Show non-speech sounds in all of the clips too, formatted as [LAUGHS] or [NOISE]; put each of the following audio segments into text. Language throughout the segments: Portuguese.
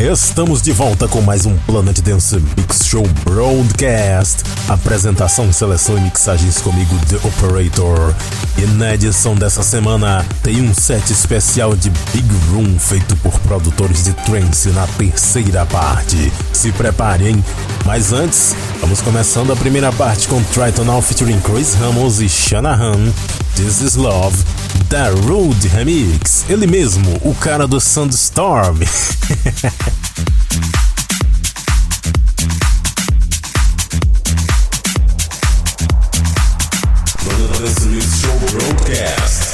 Estamos de volta com mais um Planet Dance Mix Show Broadcast. Apresentação, seleção e mixagens comigo, The Operator. E na edição dessa semana tem um set especial de Big Room feito por produtores de trance na terceira parte. Se preparem, mas antes, vamos começando a primeira parte com Tritonal featuring Chris Ramos e Shanahan. This is Love, The Road Remix. Ele mesmo, o cara do Sandstorm. [LAUGHS] Broadcast.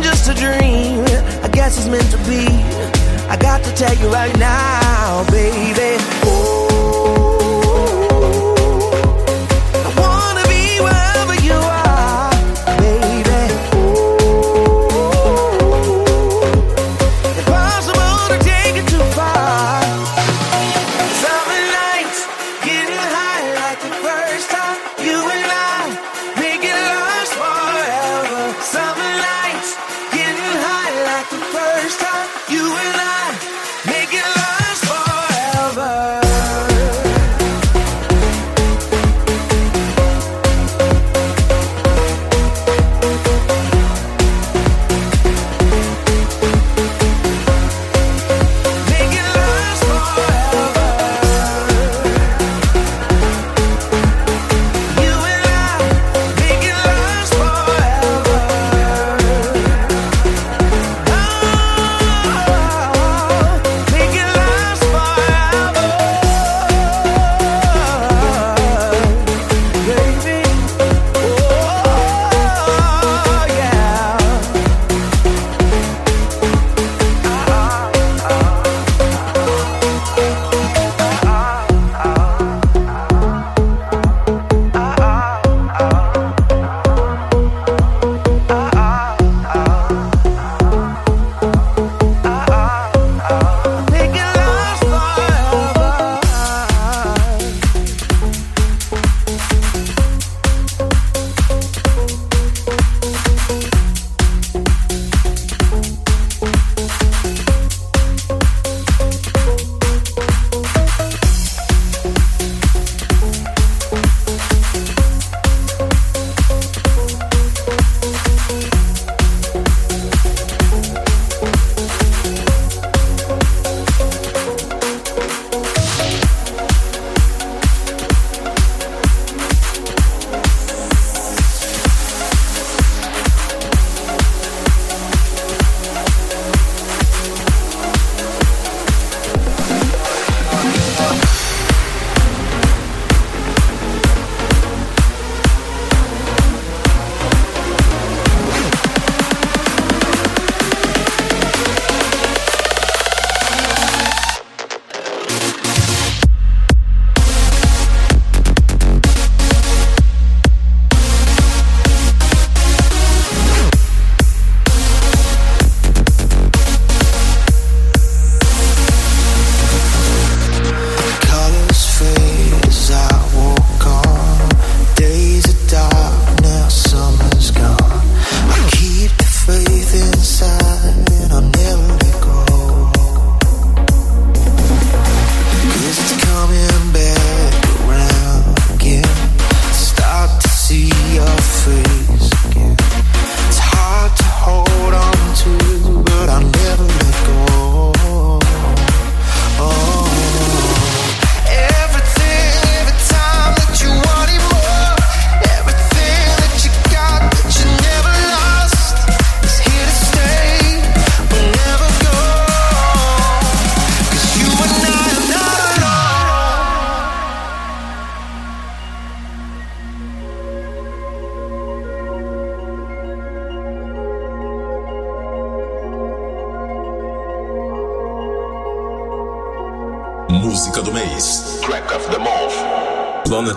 just a dream. I guess it's meant to be. I got to tell you right now, baby. Oh.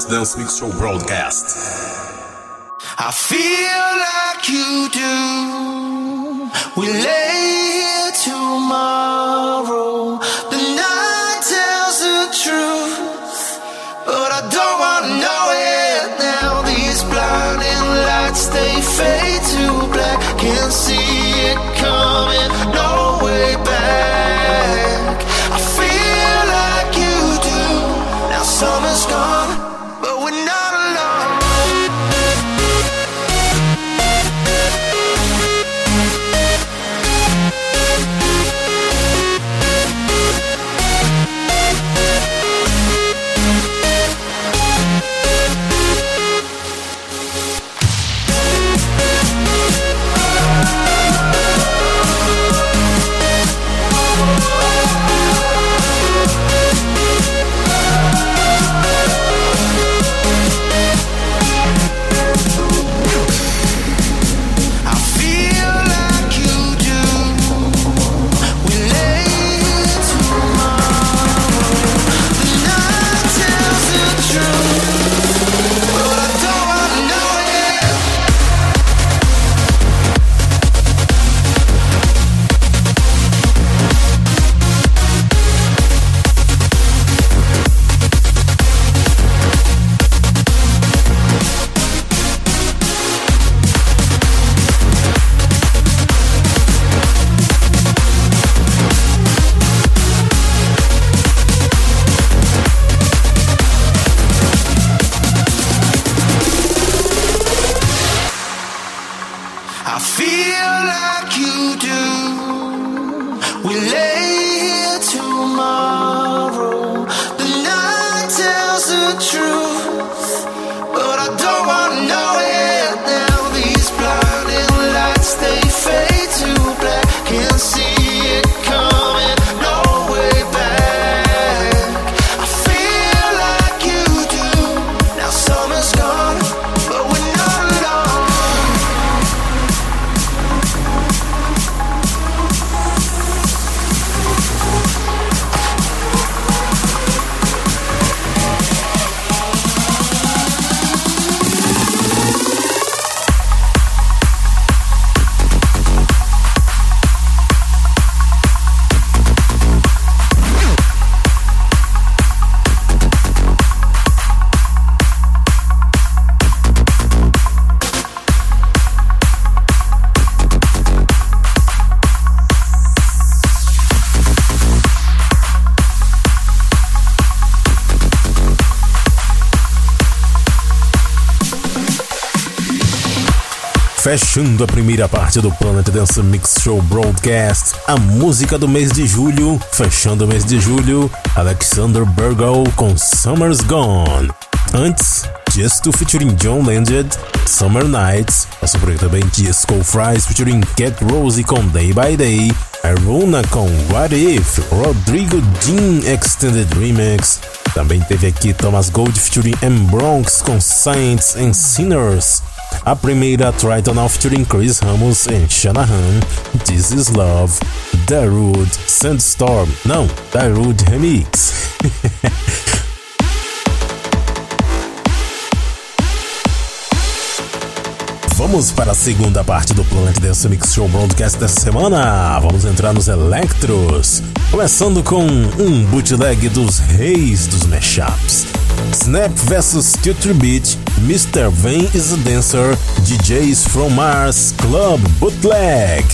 Planet Dance Mix Show Broadcast. I feel like you do. We lay here tomorrow. The night tells the truth, but I don't wanna know Fechando a primeira parte do Planet Dance Mix Show Broadcast, a música do mês de julho. Fechando o mês de julho, Alexander Burgle com Summer's Gone. Antes, Just to featuring John Legend, Summer Nights. Passou por aí também Disco Fries featuring Cat Rose com Day by Day. Aruna com What If, Rodrigo Jean Extended Remix. Também teve aqui Thomas Gold featuring M. Bronx com Saints and Sinners. A primeira Triton featuring Chris Ramos e Shanahan, This Is Love, Darude, Sandstorm, não, Darude Remix. [LAUGHS] Vamos para a segunda parte do Planet Dance Mix Show Broadcast dessa semana. Vamos entrar nos Electros. Começando com um bootleg dos reis dos mashups. Snap vs Culture Beat, Mr. Vane is a Dancer, DJs from Mars Club Bootleg.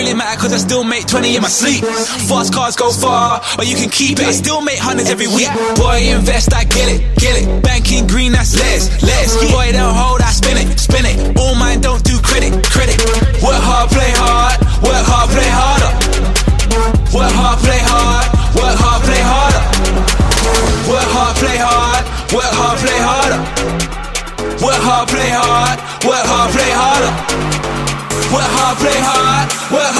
really matter cause I still make 20 in my sleep. Fast cars go far, or you can keep it. I still make hundreds every week. Boy, invest, I get it, get it. Banking green, that's less, less. Boy, don't hold, I spin it, spin it. All mine don't do credit, credit. Work hard, play hard, work hard, play harder. Work hard, play hard, work hard, play harder. Work hard, play hard, work hard, play harder. Work hard, play play hard, work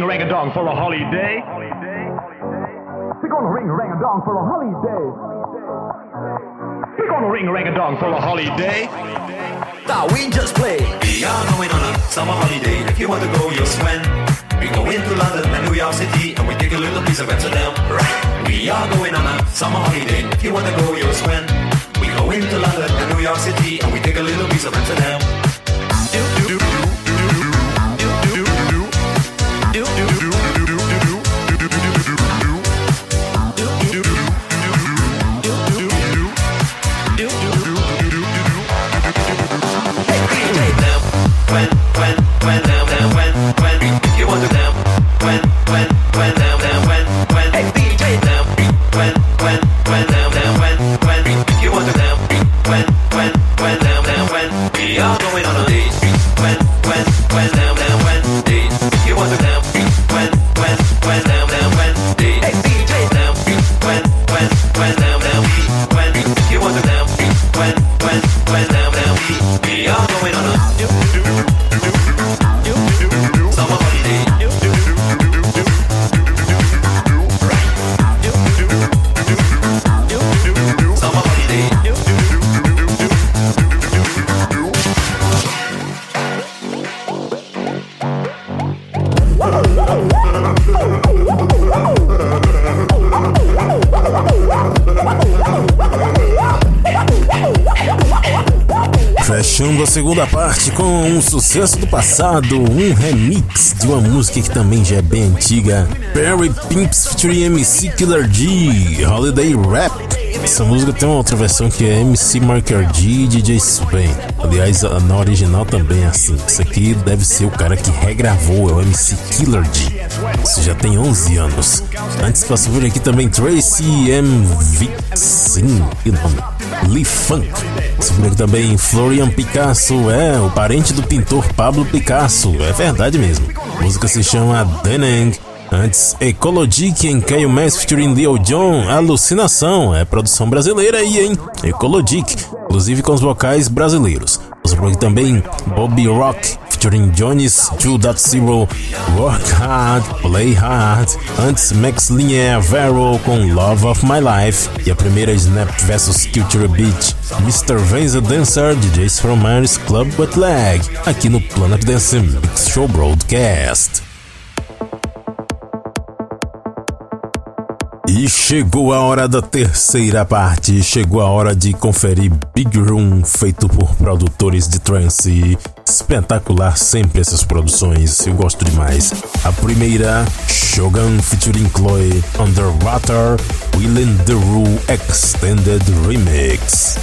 ring rang a dong for a holiday. We're gonna ring rang a dong for a holiday. We're gonna ring rang a dong for a holiday. That we just play. We are going on a summer holiday. If you want to go, you'll swim. We go into London and New York City and we take a little piece of Amsterdam. Right. We are going on a summer holiday. If you want to go, you'll swim. We go into London and New York City and we take a little piece of Amsterdam. Segunda parte com um sucesso do passado, um remix de uma música que também já é bem antiga, Perry Pimps featuring MC Killer G, Holiday Rap. Essa música tem uma outra versão que é MC Marker G e DJ Sven. Aliás, na original também é assim. Isso aqui deve ser o cara que regravou, é o MC Killer G. Isso já tem 11 anos. Antes passou por aqui também Tracy M. Sim, que nome. Lee Funk. Passou aqui também Florian Picasso, é o parente do pintor Pablo Picasso. É verdade mesmo. A música se chama Deneng. Antes, Ecologic em Caio Mass featuring Leo John, Alucinação, é produção brasileira aí, hein? Ecologic, inclusive com os vocais brasileiros. Aqui também Bobby Rock featuring Johnny's 2.0, Work Hard, Play Hard, antes Max Linear Vero com Love of My Life e a primeira Snap vs Culture Beat, Mr. Vanza Dancer, DJs from Maris Club Leg, aqui no Planet Dance Mix Show Broadcast. E chegou a hora da terceira parte, chegou a hora de conferir Big Room feito por produtores de trance. Espetacular sempre essas produções, eu gosto demais. A primeira, Shogun featuring Chloe, Underwater, Willin the Rule Extended Remix.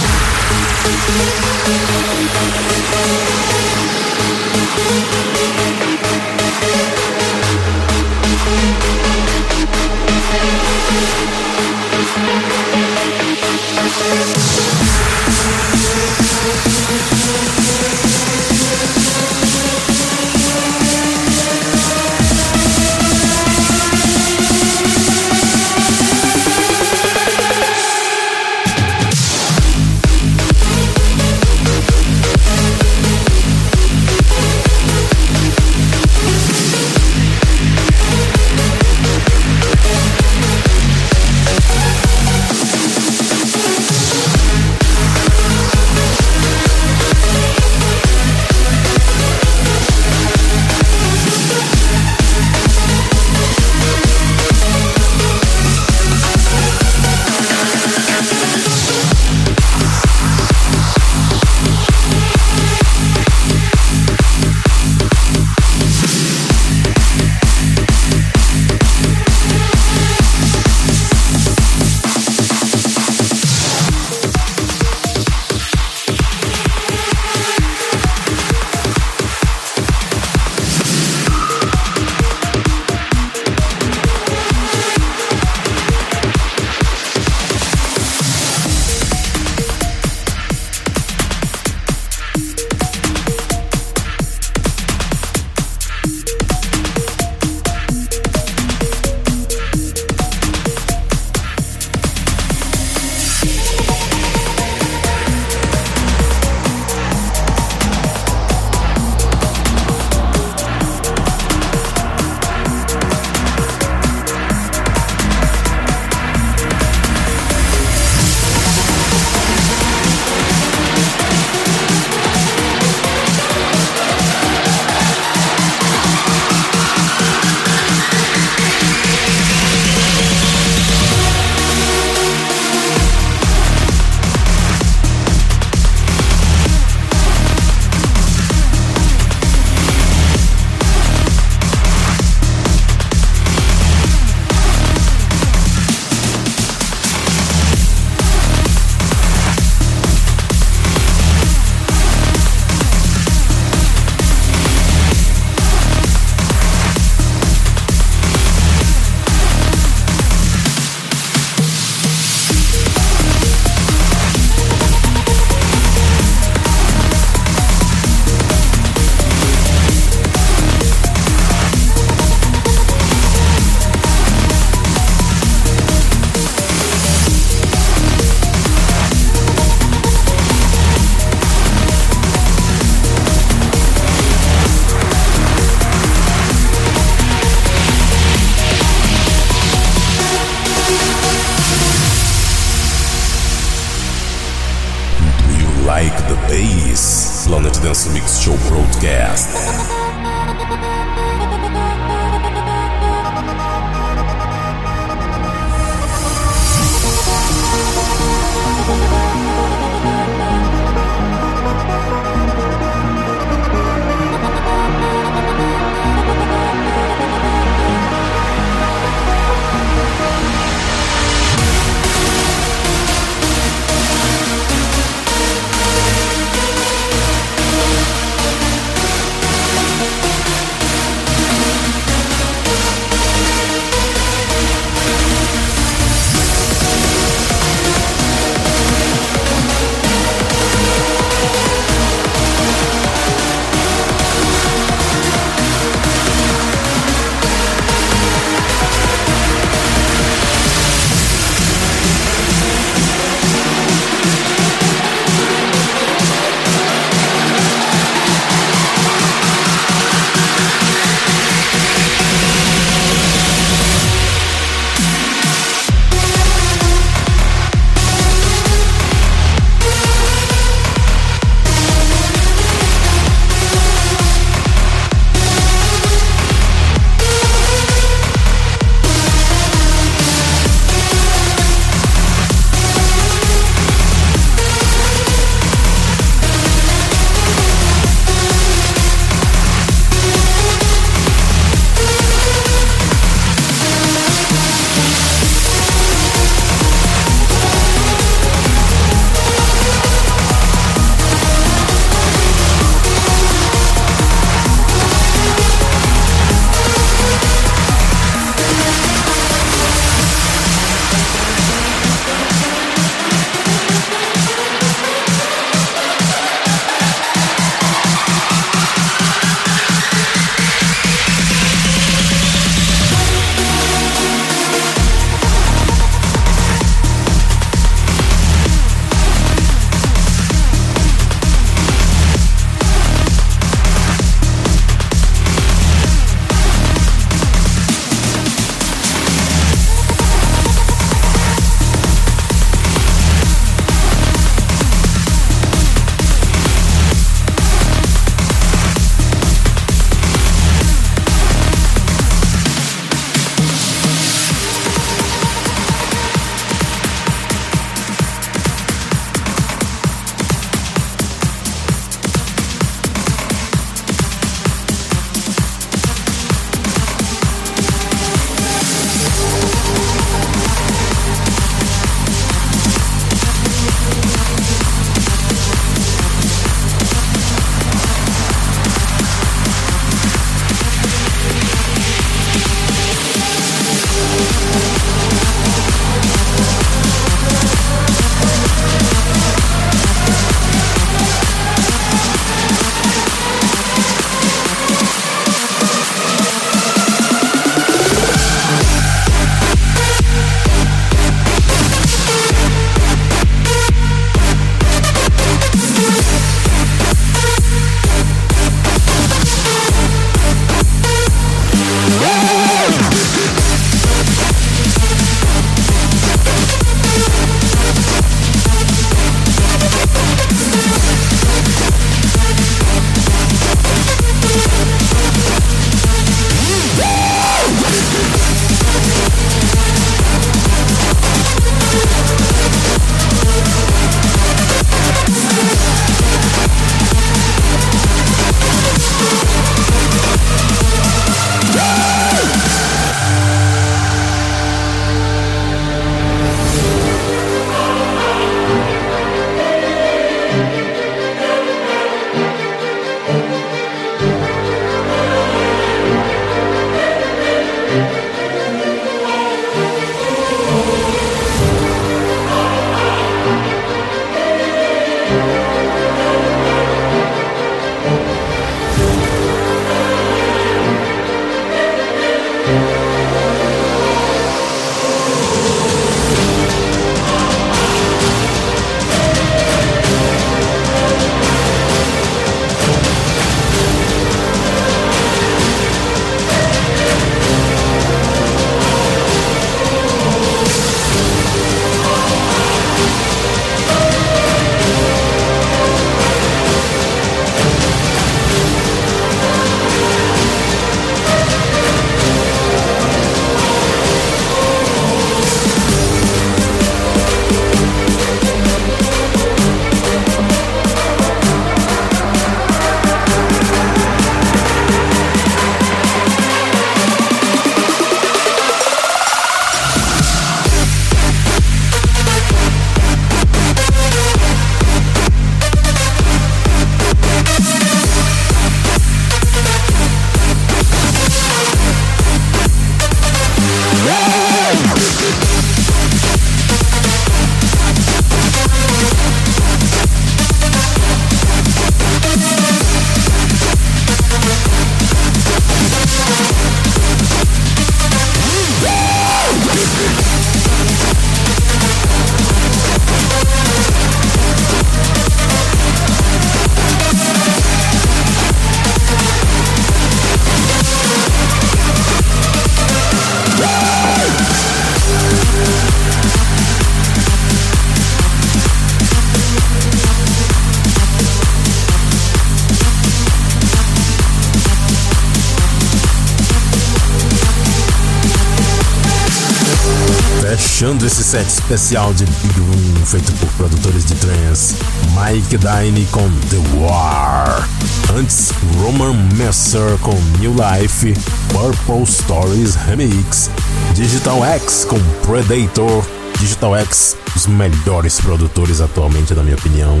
Fechando esse set especial de Big Room feito por produtores de trance, Mike Dine com The War. Antes, Roman Messer com New Life, Purple Stories Remix, Digital X com Predator, Digital X, os melhores produtores atualmente, na minha opinião.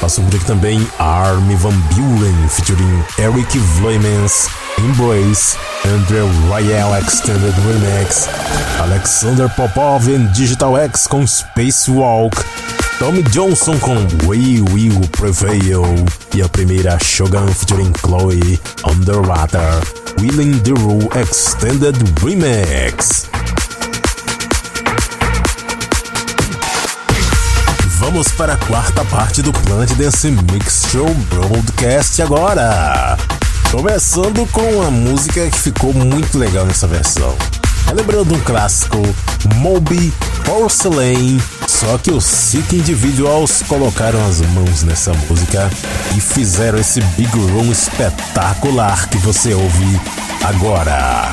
Passou por aqui também Army Van Buren featuring Eric Vloemans, Embrace, Andrew Royale Extended Remix, Alexander Popov em Digital X com Spacewalk, Tommy Johnson com We Will Prevail e a primeira Shogun featuring Chloe Underwater, Willing the Rule Extended Remix. Vamos para a quarta parte do Plant Dance Mix Show Broadcast agora. Começando com uma música que ficou muito legal nessa versão. Lembrando um clássico, Moby Porcelain, só que os Sick Individuals colocaram as mãos nessa música e fizeram esse Big Room espetacular que você ouve agora.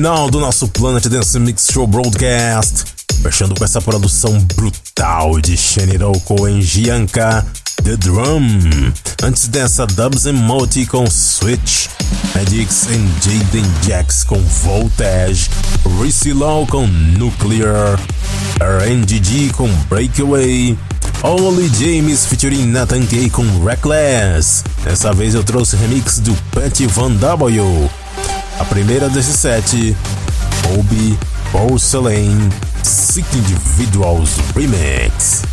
Final do nosso Planet Dance Mix Show Broadcast. Fechando com essa produção brutal de Sheniroko em Gianca, The Drum. Antes dessa, Dubs and Multi com Switch, Magix and Jaden Jax com Voltage, Rissy Law com Nuclear, RNGG com Breakaway, Oli James featuring Nathan Kay com Reckless. Dessa vez eu trouxe remix do Patty Van W. A primeira desses sete, Obi Porcelain Sick Individuals Remix.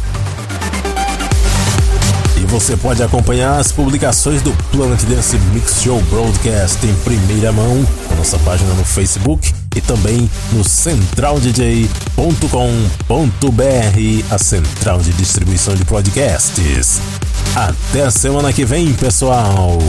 E você pode acompanhar as publicações do Planet Dance Mix Show Broadcast em primeira mão na nossa página no Facebook e também no centraldj.com.br, a central de distribuição de podcasts. Até a semana que vem, pessoal!